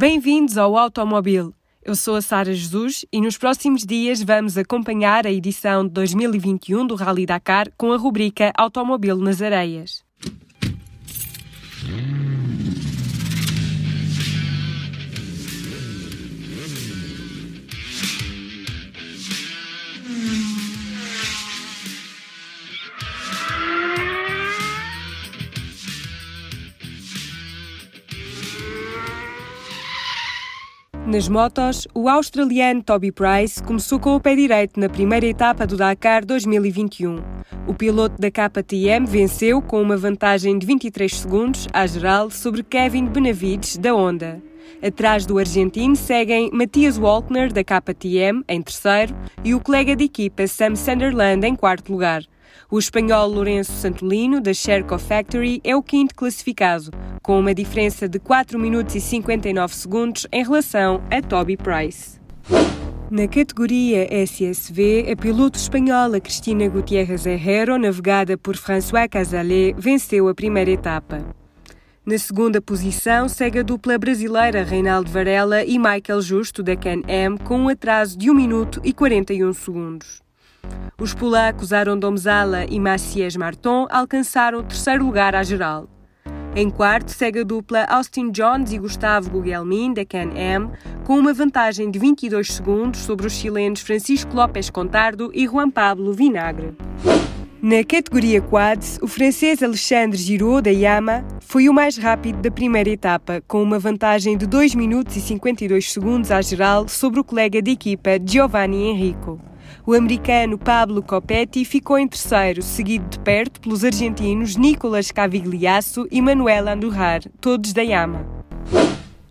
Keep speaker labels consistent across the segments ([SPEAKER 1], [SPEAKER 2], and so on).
[SPEAKER 1] Bem-vindos ao Automóvel. Eu sou a Sara Jesus e nos próximos dias vamos acompanhar a edição de 2021 do Rally Dakar com a rubrica Automóvel nas Areias. Nas motos, o australiano Toby Price começou com o pé direito na primeira etapa do Dakar 2021. O piloto da KTM venceu com uma vantagem de 23 segundos à geral sobre Kevin Benavides da Honda. Atrás do argentino seguem Matias Walkner da KTM em terceiro e o colega de equipa Sam Sunderland em quarto lugar. O espanhol Lourenço Santolino, da Sherco Factory, é o quinto classificado, com uma diferença de 4 minutos e 59 segundos em relação a Toby Price. Na categoria SSV, a piloto espanhola Cristina Gutiérrez Herrero, navegada por François Casalet, venceu a primeira etapa. Na segunda posição, segue a dupla brasileira Reinaldo Varela e Michael Justo, da Can-Am, com um atraso de 1 minuto e 41 segundos. Os polacos Aaron Domzala e Maciej Marton alcançaram o terceiro lugar à geral. Em quarto, segue a dupla Austin Jones e Gustavo Gugelmin, da Can-Am, com uma vantagem de 22 segundos sobre os chilenos Francisco López Contardo e Juan Pablo Vinagre. Na categoria quads, o francês Alexandre Giraud da Yama foi o mais rápido da primeira etapa, com uma vantagem de 2 minutos e 52 segundos à geral sobre o colega de equipa Giovanni Enrico. O americano Pablo Copetti ficou em terceiro, seguido de perto pelos argentinos Nicolas Cavigliasso e Manuel Andurrar, todos da Yama.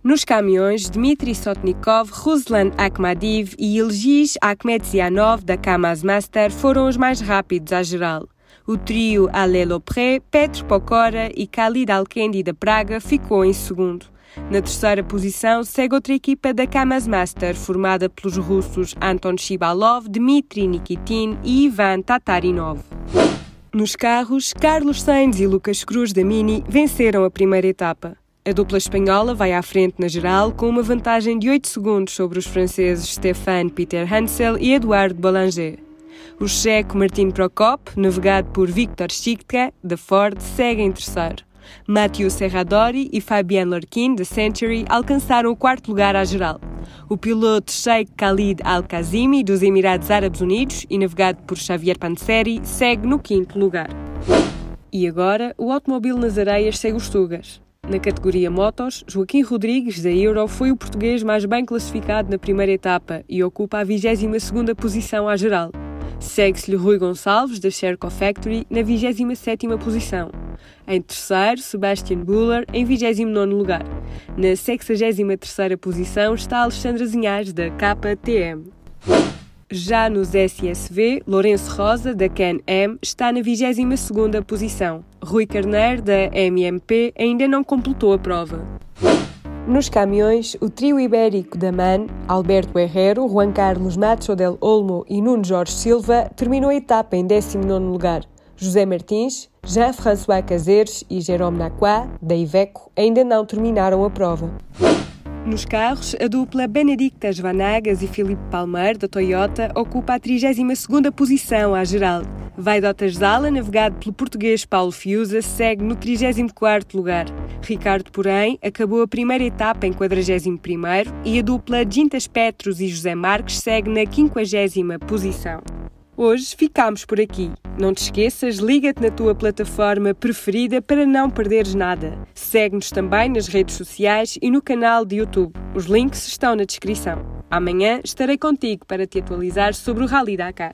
[SPEAKER 1] Nos caminhões, Dmitry Sotnikov, Ruslan Akhmadiv e Ilgiz Akhmedzianov da Kamaz Master foram os mais rápidos à geral. O trio Ale Lopré, Petro Pokora e Khalid Alkendi da Praga ficou em segundo. Na terceira posição segue outra equipa da Kamaz Master, formada pelos russos Anton Shibalov, Dmitry Nikitin e Ivan Tatarinov. Nos carros, Carlos Sainz e Lucas Cruz da Mini venceram a primeira etapa. A dupla espanhola vai à frente na geral com uma vantagem de 8 segundos sobre os franceses Stéphane Peter Hansel e Eduardo Ballanger. O checo Martin Prokop, navegado por Viktor Schitka, da Ford, segue em terceiro. Matthew Serradori e Fabien Lorquin, da Century, alcançaram o quarto lugar à geral. O piloto Sheikh Khalid Al-Kazimi, dos Emirados Árabes Unidos, e navegado por Xavier Panseri, segue no quinto lugar. E agora, o automóvel nas areias segue os Tugas. Na categoria motos, Joaquim Rodrigues, da Euro, foi o português mais bem classificado na primeira etapa e ocupa a 22ª posição à geral. Segue-se-lhe Rui Gonçalves, da Sherco Factory, na 27ª posição. Em terceiro, Sebastian Buller, em 29º lugar. Na 63ª posição está Alexandra Zinhas, da KTM. Já nos SSV, Lourenço Rosa, da Can-Am, está na 22ª posição. Rui Carneiro, da MMP, ainda não completou a prova. Nos caminhões, o trio ibérico da MAN, Alberto Herrero, Juan Carlos Macho del Olmo e Nuno Jorge Silva, terminou a etapa em 19º lugar. José Martins, Jean-François Caseres e Jérôme Naqua, da Iveco, ainda não terminaram a prova. Nos carros, a dupla Benedictas Vanagas e Filipe Palmer, da Toyota, ocupa a 32ª posição à geral. Vaidotas Zala, navegado pelo português Paulo Fiuza, segue no 34º lugar. Ricardo, porém, acabou a primeira etapa em 41º e a dupla Gintas Petros e José Marques segue na 50ª posição. Hoje ficamos por aqui. Não te esqueças, liga-te na tua plataforma preferida para não perderes nada. Segue-nos também nas redes sociais e no canal de YouTube. Os links estão na descrição. Amanhã estarei contigo para te atualizar sobre o Rally Dakar.